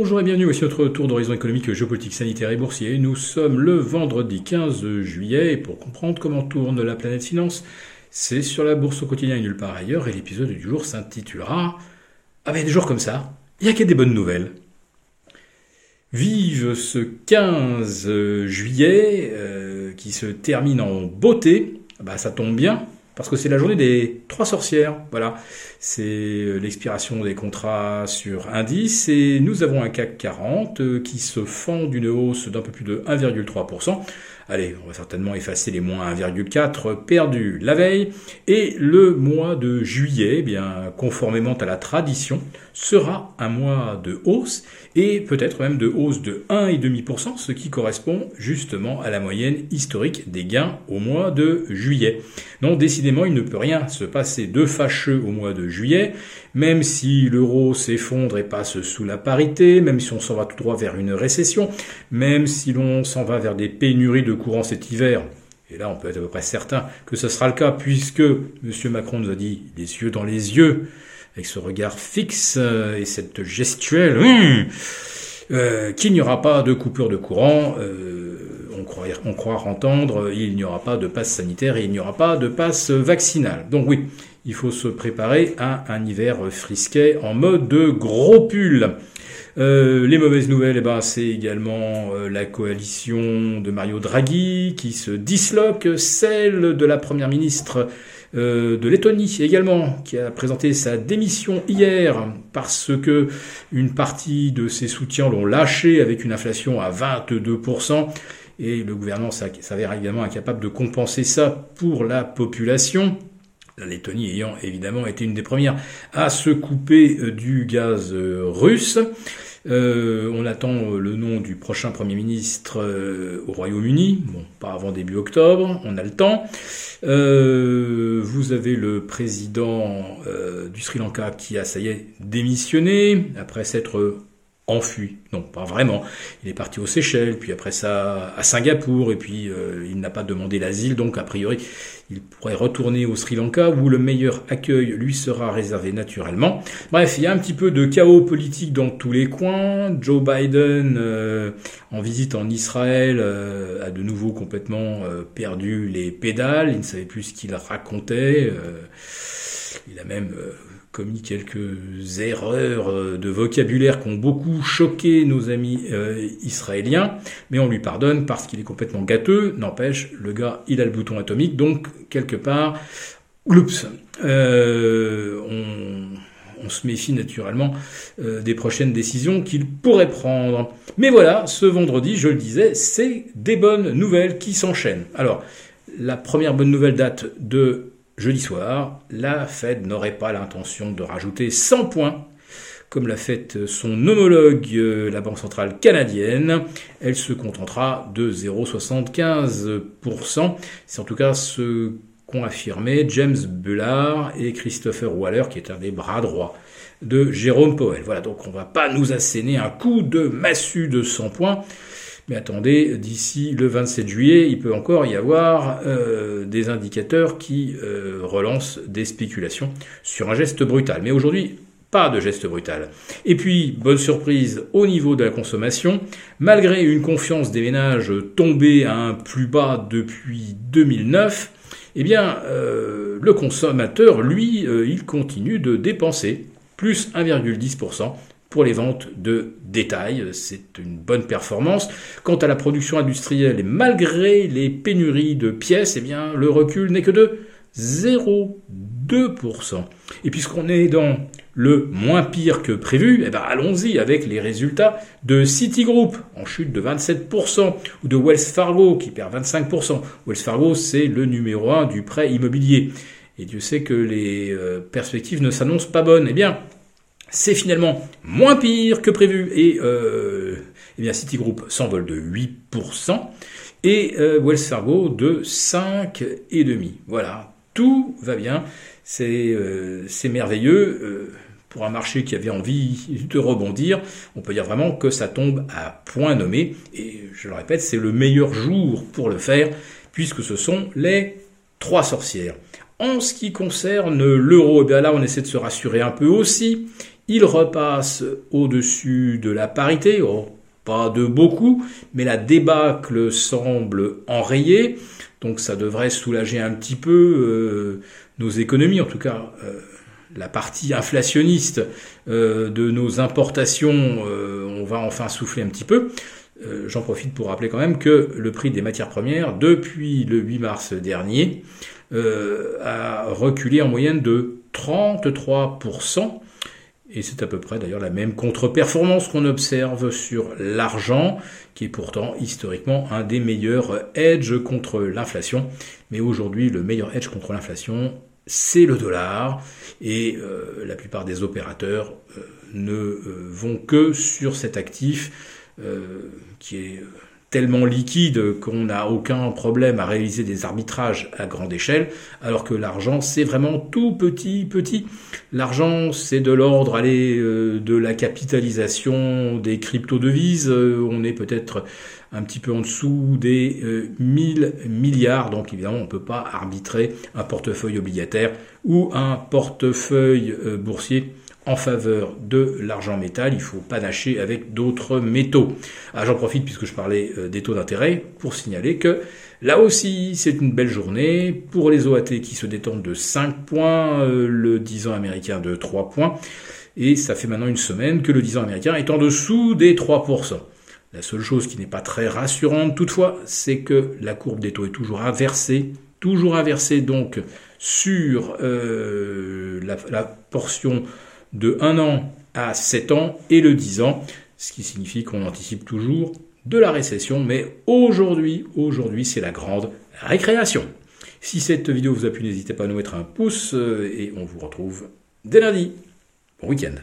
Bonjour et bienvenue, voici notre tour d'horizon économique, géopolitique, sanitaire et boursier. Nous sommes le vendredi 15 juillet et pour comprendre comment tourne la planète finance, c'est sur la bourse au quotidien et nulle part ailleurs et l'épisode du jour s'intitulera Ah ben des jours comme ça, il n'y a que des bonnes nouvelles. Vive ce 15 juillet euh, qui se termine en beauté, bah ça tombe bien, parce que c'est la journée des trois sorcières. Voilà, c'est euh, l'expiration des contrats sur indice et nous avons un CAC 40 euh, qui se fend d'une hausse d'un peu plus de 1,3%. Allez, on va certainement effacer les moins 1,4 perdus la veille. Et le mois de juillet, eh bien, conformément à la tradition, sera un mois de hausse et peut-être même de hausse de 1,5%, ce qui correspond justement à la moyenne historique des gains au mois de juillet. Non, décidément, il ne peut rien se passer de fâcheux au mois de juillet, même si l'euro s'effondre et passe sous la parité, même si on s'en va tout droit vers une récession, même si l'on s'en va vers des pénuries de courant cet hiver, et là on peut être à peu près certain que ce sera le cas, puisque M. Macron nous a dit les yeux dans les yeux, avec ce regard fixe euh, et cette gestuelle, hum, euh, qu'il n'y aura pas de coupure de courant. Euh, on croit entendre, il n'y aura pas de passe sanitaire et il n'y aura pas de passe vaccinal. Donc oui, il faut se préparer à un hiver frisquet en mode de gros pull. Euh, les mauvaises nouvelles, eh ben, c'est également euh, la coalition de Mario Draghi qui se disloque, celle de la première ministre de Lettonie également, qui a présenté sa démission hier parce que une partie de ses soutiens l'ont lâché avec une inflation à 22%. Et le gouvernement s'avère également incapable de compenser ça pour la population la Lettonie ayant évidemment été une des premières à se couper du gaz russe. Euh, on attend le nom du prochain Premier ministre euh, au Royaume-Uni. Bon, pas avant début octobre, on a le temps. Euh, vous avez le président du Sri Lanka qui a, ça y est, démissionné après s'être enfui. Non, pas vraiment. Il est parti aux Seychelles, puis après ça à Singapour, et puis euh, il n'a pas demandé l'asile, donc a priori il pourrait retourner au Sri Lanka où le meilleur accueil lui sera réservé naturellement. Bref, il y a un petit peu de chaos politique dans tous les coins. Joe Biden, euh, en visite en Israël, euh, a de nouveau complètement perdu les pédales. Il ne savait plus ce qu'il racontait. il a même commis quelques erreurs euh, de vocabulaire qui ont beaucoup choqué nos amis euh, israéliens, mais on lui pardonne parce qu'il est complètement gâteux. N'empêche, le gars, il a le bouton atomique, donc quelque part, oups, euh, on, on, se méfie naturellement des prochaines décisions qu'il pourrait prendre. Mais voilà, ce vendredi, je le disais, c'est des bonnes nouvelles qui s'enchaînent. Alors, la première bonne nouvelle date de jeudi soir, la Fed n'aurait pas l'intention de rajouter 100 points comme l'a fait son homologue, euh, la Banque centrale canadienne. Elle se contentera de 0,75%. C'est en tout cas ce qu'ont affirmé James Bullard et Christopher Waller, qui est un des bras droits de Jérôme Powell. Voilà, donc on va pas nous asséner un coup de massue de 100 points. Mais attendez, d'ici le 27 juillet, il peut encore y avoir euh, des indicateurs qui euh, relancent des spéculations sur un geste brutal. Mais aujourd'hui, pas de geste brutal. Et puis, bonne surprise au niveau de la consommation, malgré une confiance des ménages tombée à un plus bas depuis 2009, eh bien, euh, le consommateur, lui, il continue de dépenser, plus 1,10%, pour les ventes de détail. C'est une bonne performance. Quant à la production industrielle, et malgré les pénuries de pièces, eh bien, le recul n'est que de 0,2%. Et puisqu'on est dans le moins pire que prévu, eh ben allons-y avec les résultats de Citigroup en chute de 27% ou de Wells Fargo qui perd 25%. Wells Fargo, c'est le numéro 1 du prêt immobilier. Et Dieu sait que les euh, perspectives ne s'annoncent pas bonnes. Eh bien, c'est finalement moins pire que prévu et euh, eh Citigroup s'envole de 8% et euh, Wells Fargo de 5,5%. Voilà, tout va bien, c'est euh, merveilleux. Pour un marché qui avait envie de rebondir, on peut dire vraiment que ça tombe à point nommé. Et je le répète, c'est le meilleur jour pour le faire, puisque ce sont les trois sorcières. En ce qui concerne l'euro, eh bien là on essaie de se rassurer un peu aussi. Il repasse au-dessus de la parité, oh, pas de beaucoup, mais la débâcle semble enrayée, donc ça devrait soulager un petit peu euh, nos économies, en tout cas euh, la partie inflationniste euh, de nos importations, on va enfin souffler un petit peu. J'en profite pour rappeler quand même que le prix des matières premières, depuis le 8 mars dernier, a reculé en moyenne de 33%. Et c'est à peu près d'ailleurs la même contre-performance qu'on observe sur l'argent, qui est pourtant historiquement un des meilleurs hedges contre l'inflation. Mais aujourd'hui, le meilleur hedge contre l'inflation, c'est le dollar. Et euh, la plupart des opérateurs euh, ne euh, vont que sur cet actif qui est tellement liquide qu'on n'a aucun problème à réaliser des arbitrages à grande échelle, alors que l'argent c'est vraiment tout petit petit. L'argent c'est de l'ordre aller euh, de la capitalisation des crypto-devises, euh, on est peut-être un petit peu en dessous des 1000 euh, milliards, donc évidemment on ne peut pas arbitrer un portefeuille obligataire ou un portefeuille boursier en faveur de l'argent métal, il faut panacher avec d'autres métaux. Ah, J'en profite puisque je parlais euh, des taux d'intérêt pour signaler que là aussi c'est une belle journée pour les OAT qui se détendent de 5 points, euh, le 10 ans américain de 3 points, et ça fait maintenant une semaine que le 10 ans américain est en dessous des 3%. La seule chose qui n'est pas très rassurante toutefois, c'est que la courbe des taux est toujours inversée, toujours inversée donc sur euh, la, la portion de 1 an à 7 ans et le 10 ans, ce qui signifie qu'on anticipe toujours de la récession, mais aujourd'hui, aujourd'hui, c'est la grande récréation. Si cette vidéo vous a plu, n'hésitez pas à nous mettre un pouce euh, et on vous retrouve dès lundi. Bon week-end.